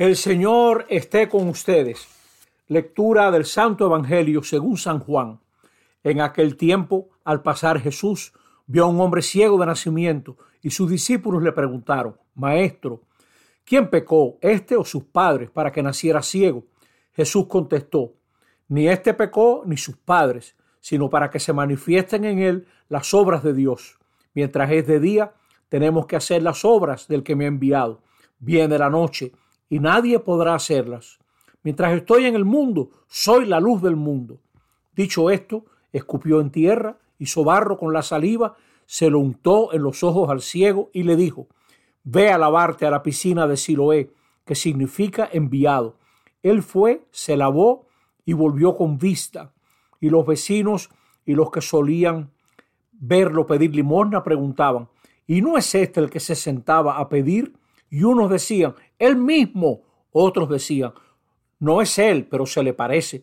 El Señor esté con ustedes. Lectura del Santo Evangelio según San Juan. En aquel tiempo, al pasar Jesús, vio a un hombre ciego de nacimiento y sus discípulos le preguntaron, Maestro, ¿quién pecó, este o sus padres, para que naciera ciego? Jesús contestó, Ni este pecó ni sus padres, sino para que se manifiesten en él las obras de Dios. Mientras es de día, tenemos que hacer las obras del que me ha enviado. Viene la noche y nadie podrá hacerlas. Mientras estoy en el mundo, soy la luz del mundo. Dicho esto, escupió en tierra, hizo barro con la saliva, se lo untó en los ojos al ciego y le dijo, Ve a lavarte a la piscina de Siloé, que significa enviado. Él fue, se lavó y volvió con vista. Y los vecinos y los que solían verlo pedir limosna preguntaban, ¿y no es este el que se sentaba a pedir? Y unos decían, él mismo. Otros decían, no es él, pero se le parece.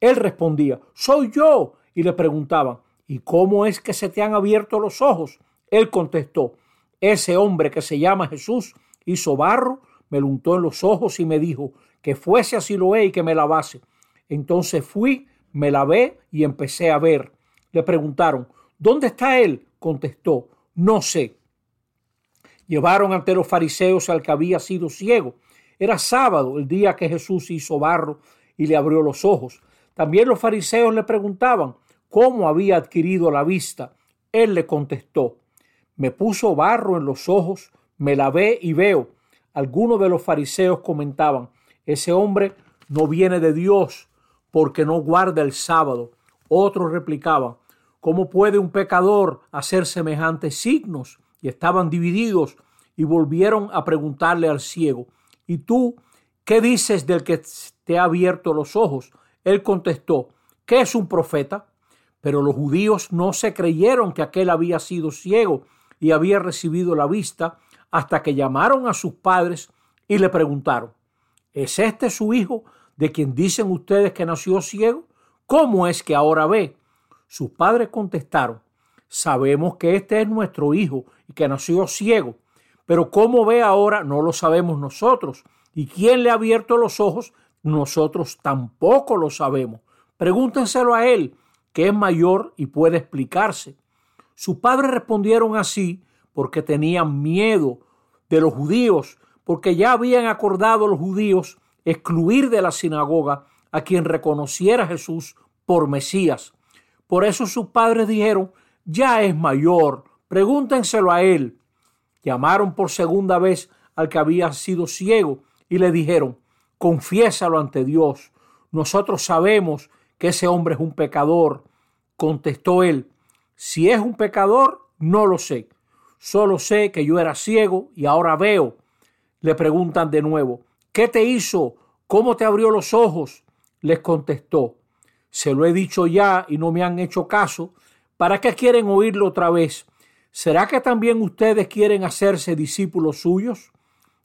Él respondía, soy yo. Y le preguntaban, ¿y cómo es que se te han abierto los ojos? Él contestó, ese hombre que se llama Jesús hizo barro, me lo untó en los ojos y me dijo que fuese a Siloé y que me lavase. Entonces fui, me lavé y empecé a ver. Le preguntaron, ¿dónde está él? Contestó, no sé. Llevaron ante los fariseos al que había sido ciego. Era sábado, el día que Jesús hizo barro y le abrió los ojos. También los fariseos le preguntaban cómo había adquirido la vista. Él le contestó, me puso barro en los ojos, me lavé y veo. Algunos de los fariseos comentaban, ese hombre no viene de Dios porque no guarda el sábado. Otros replicaban, ¿cómo puede un pecador hacer semejantes signos? Estaban divididos y volvieron a preguntarle al ciego, ¿y tú qué dices del que te ha abierto los ojos? Él contestó, ¿qué es un profeta? Pero los judíos no se creyeron que aquel había sido ciego y había recibido la vista hasta que llamaron a sus padres y le preguntaron, ¿es este su hijo de quien dicen ustedes que nació ciego? ¿Cómo es que ahora ve? Sus padres contestaron, Sabemos que este es nuestro hijo y que nació ciego, pero cómo ve ahora no lo sabemos nosotros. ¿Y quién le ha abierto los ojos? Nosotros tampoco lo sabemos. Pregúntenselo a él, que es mayor y puede explicarse. Sus padres respondieron así porque tenían miedo de los judíos, porque ya habían acordado los judíos excluir de la sinagoga a quien reconociera Jesús por Mesías. Por eso sus padres dijeron, ya es mayor, pregúntenselo a él. Llamaron por segunda vez al que había sido ciego y le dijeron, confiésalo ante Dios. Nosotros sabemos que ese hombre es un pecador. Contestó él, si es un pecador, no lo sé. Solo sé que yo era ciego y ahora veo. Le preguntan de nuevo, ¿qué te hizo? ¿Cómo te abrió los ojos? Les contestó, se lo he dicho ya y no me han hecho caso. ¿Para qué quieren oírlo otra vez? ¿Será que también ustedes quieren hacerse discípulos suyos?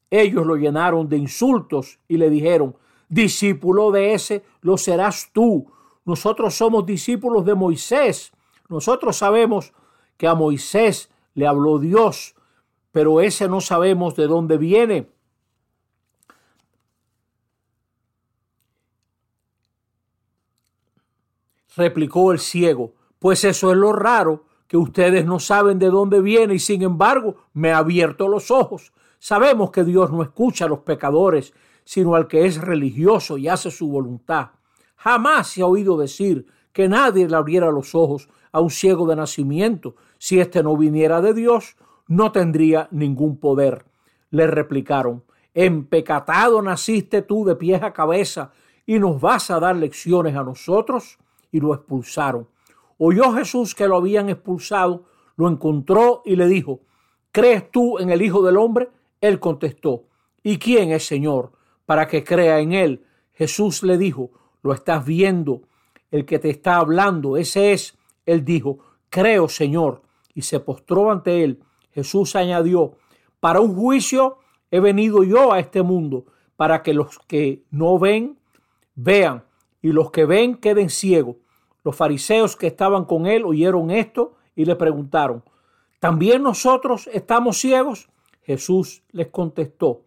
Ellos lo llenaron de insultos y le dijeron, discípulo de ese lo serás tú. Nosotros somos discípulos de Moisés. Nosotros sabemos que a Moisés le habló Dios, pero ese no sabemos de dónde viene. Replicó el ciego, pues eso es lo raro, que ustedes no saben de dónde viene y sin embargo me ha abierto los ojos. Sabemos que Dios no escucha a los pecadores, sino al que es religioso y hace su voluntad. Jamás se ha oído decir que nadie le abriera los ojos a un ciego de nacimiento. Si éste no viniera de Dios, no tendría ningún poder. Le replicaron, empecatado naciste tú de pies a cabeza y nos vas a dar lecciones a nosotros. Y lo expulsaron. Oyó Jesús que lo habían expulsado, lo encontró y le dijo, ¿crees tú en el Hijo del Hombre? Él contestó, ¿y quién es Señor para que crea en él? Jesús le dijo, lo estás viendo, el que te está hablando, ese es. Él dijo, creo Señor, y se postró ante él. Jesús añadió, para un juicio he venido yo a este mundo, para que los que no ven, vean, y los que ven queden ciegos. Los fariseos que estaban con él oyeron esto y le preguntaron, ¿también nosotros estamos ciegos? Jesús les contestó,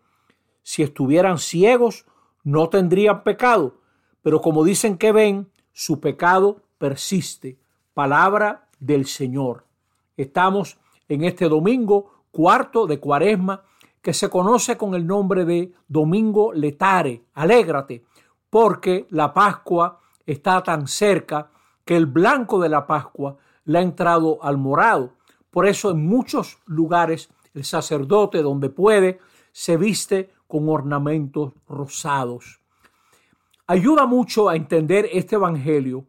Si estuvieran ciegos, no tendrían pecado, pero como dicen que ven, su pecado persiste. Palabra del Señor. Estamos en este domingo cuarto de cuaresma que se conoce con el nombre de Domingo Letare. Alégrate, porque la Pascua está tan cerca que el blanco de la Pascua le ha entrado al morado. Por eso en muchos lugares el sacerdote, donde puede, se viste con ornamentos rosados. Ayuda mucho a entender este Evangelio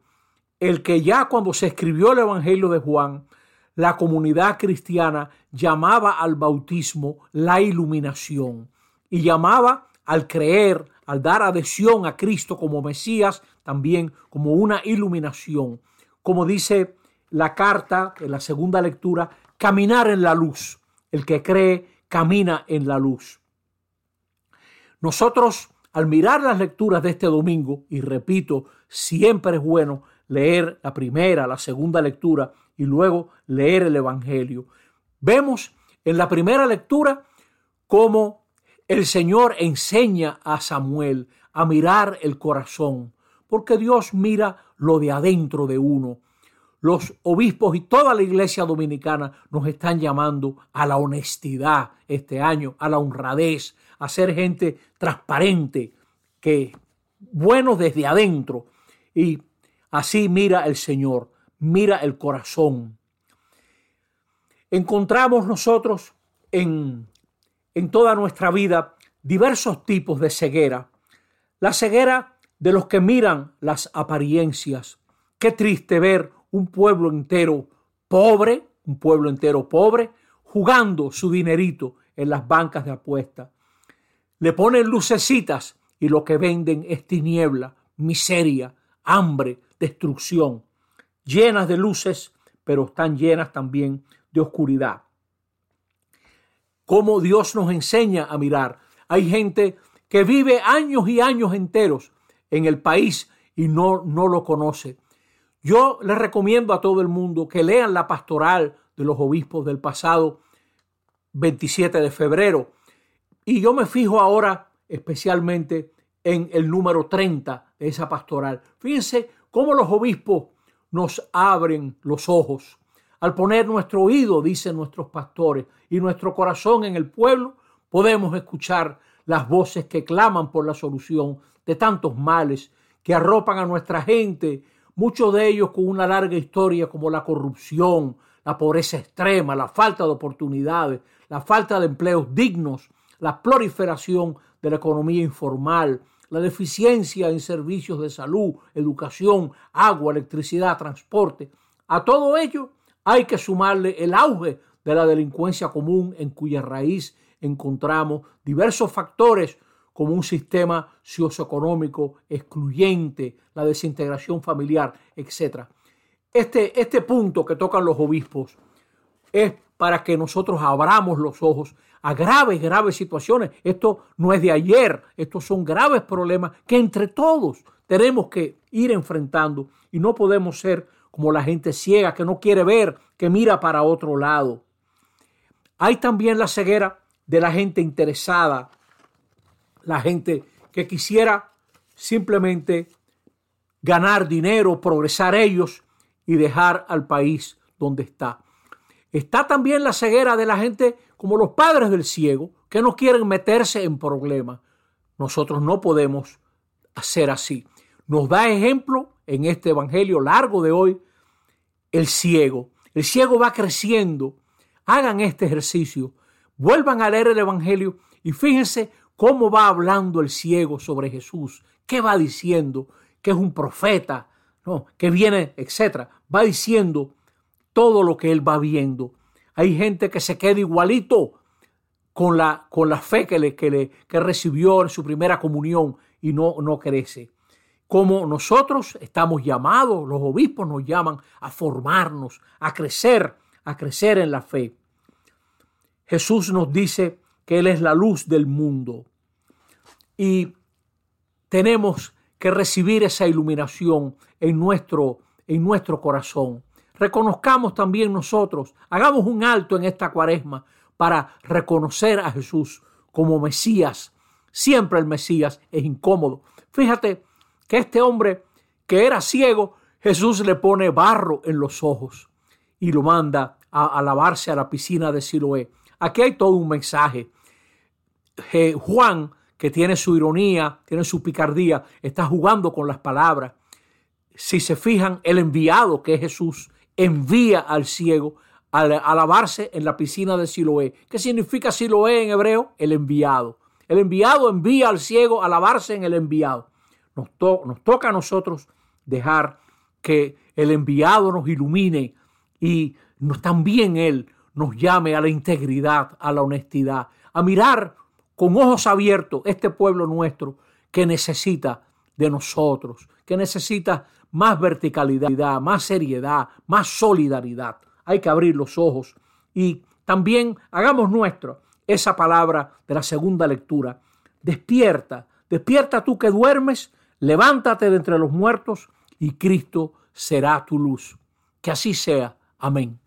el que ya cuando se escribió el Evangelio de Juan, la comunidad cristiana llamaba al bautismo la iluminación y llamaba al creer, al dar adhesión a Cristo como Mesías, también como una iluminación. Como dice la carta en la segunda lectura, caminar en la luz. El que cree camina en la luz. Nosotros, al mirar las lecturas de este domingo, y repito, siempre es bueno leer la primera, la segunda lectura y luego leer el Evangelio. Vemos en la primera lectura cómo el Señor enseña a Samuel a mirar el corazón, porque Dios mira lo de adentro de uno. Los obispos y toda la iglesia dominicana nos están llamando a la honestidad este año, a la honradez, a ser gente transparente, que bueno desde adentro. Y así mira el Señor mira el corazón. Encontramos nosotros en, en toda nuestra vida diversos tipos de ceguera. La ceguera de los que miran las apariencias. Qué triste ver un pueblo entero pobre, un pueblo entero pobre, jugando su dinerito en las bancas de apuesta. Le ponen lucecitas y lo que venden es tiniebla, miseria, hambre, destrucción llenas de luces, pero están llenas también de oscuridad. Como Dios nos enseña a mirar. Hay gente que vive años y años enteros en el país y no, no lo conoce. Yo les recomiendo a todo el mundo que lean la pastoral de los obispos del pasado 27 de febrero. Y yo me fijo ahora especialmente en el número 30 de esa pastoral. Fíjense cómo los obispos nos abren los ojos. Al poner nuestro oído, dicen nuestros pastores, y nuestro corazón en el pueblo, podemos escuchar las voces que claman por la solución de tantos males que arropan a nuestra gente, muchos de ellos con una larga historia como la corrupción, la pobreza extrema, la falta de oportunidades, la falta de empleos dignos, la proliferación de la economía informal, la deficiencia en servicios de salud, educación, agua, electricidad, transporte. A todo ello hay que sumarle el auge de la delincuencia común en cuya raíz encontramos diversos factores como un sistema socioeconómico excluyente, la desintegración familiar, etc. Este, este punto que tocan los obispos es para que nosotros abramos los ojos a graves, graves situaciones. Esto no es de ayer, estos son graves problemas que entre todos tenemos que ir enfrentando y no podemos ser como la gente ciega que no quiere ver, que mira para otro lado. Hay también la ceguera de la gente interesada, la gente que quisiera simplemente ganar dinero, progresar ellos y dejar al país donde está. Está también la ceguera de la gente como los padres del ciego, que no quieren meterse en problemas. Nosotros no podemos hacer así. Nos da ejemplo en este Evangelio largo de hoy el ciego. El ciego va creciendo. Hagan este ejercicio. Vuelvan a leer el Evangelio y fíjense cómo va hablando el ciego sobre Jesús. ¿Qué va diciendo? Que es un profeta, ¿no? que viene, etcétera. Va diciendo todo lo que él va viendo. Hay gente que se queda igualito con la, con la fe que, le, que, le, que recibió en su primera comunión y no, no crece. Como nosotros estamos llamados, los obispos nos llaman a formarnos, a crecer, a crecer en la fe. Jesús nos dice que Él es la luz del mundo y tenemos que recibir esa iluminación en nuestro, en nuestro corazón reconozcamos también nosotros, hagamos un alto en esta cuaresma para reconocer a Jesús como Mesías. Siempre el Mesías es incómodo. Fíjate que este hombre que era ciego, Jesús le pone barro en los ojos y lo manda a, lavarse a la piscina de Siloé. Aquí hay todo un mensaje. Juan, que tiene su ironía, tiene su picardía, está jugando con las palabras. Si se fijan, el enviado que es Jesús envía al ciego a, lavarse en la piscina de Siloé. ¿Qué significa Siloé en hebreo? El enviado. El enviado envía al ciego a lavarse en el enviado. Nos, nos toca a nosotros dejar que el enviado nos ilumine y también Él nos llame a la integridad, a la honestidad, a mirar con ojos abiertos este pueblo nuestro que necesita de nosotros, que necesita más verticalidad, más seriedad, más solidaridad. Hay que abrir los ojos y también hagamos nuestro esa palabra de la segunda lectura. Despierta, despierta tú que duermes, levántate de entre los muertos y Cristo será tu luz. Que así sea. Amén.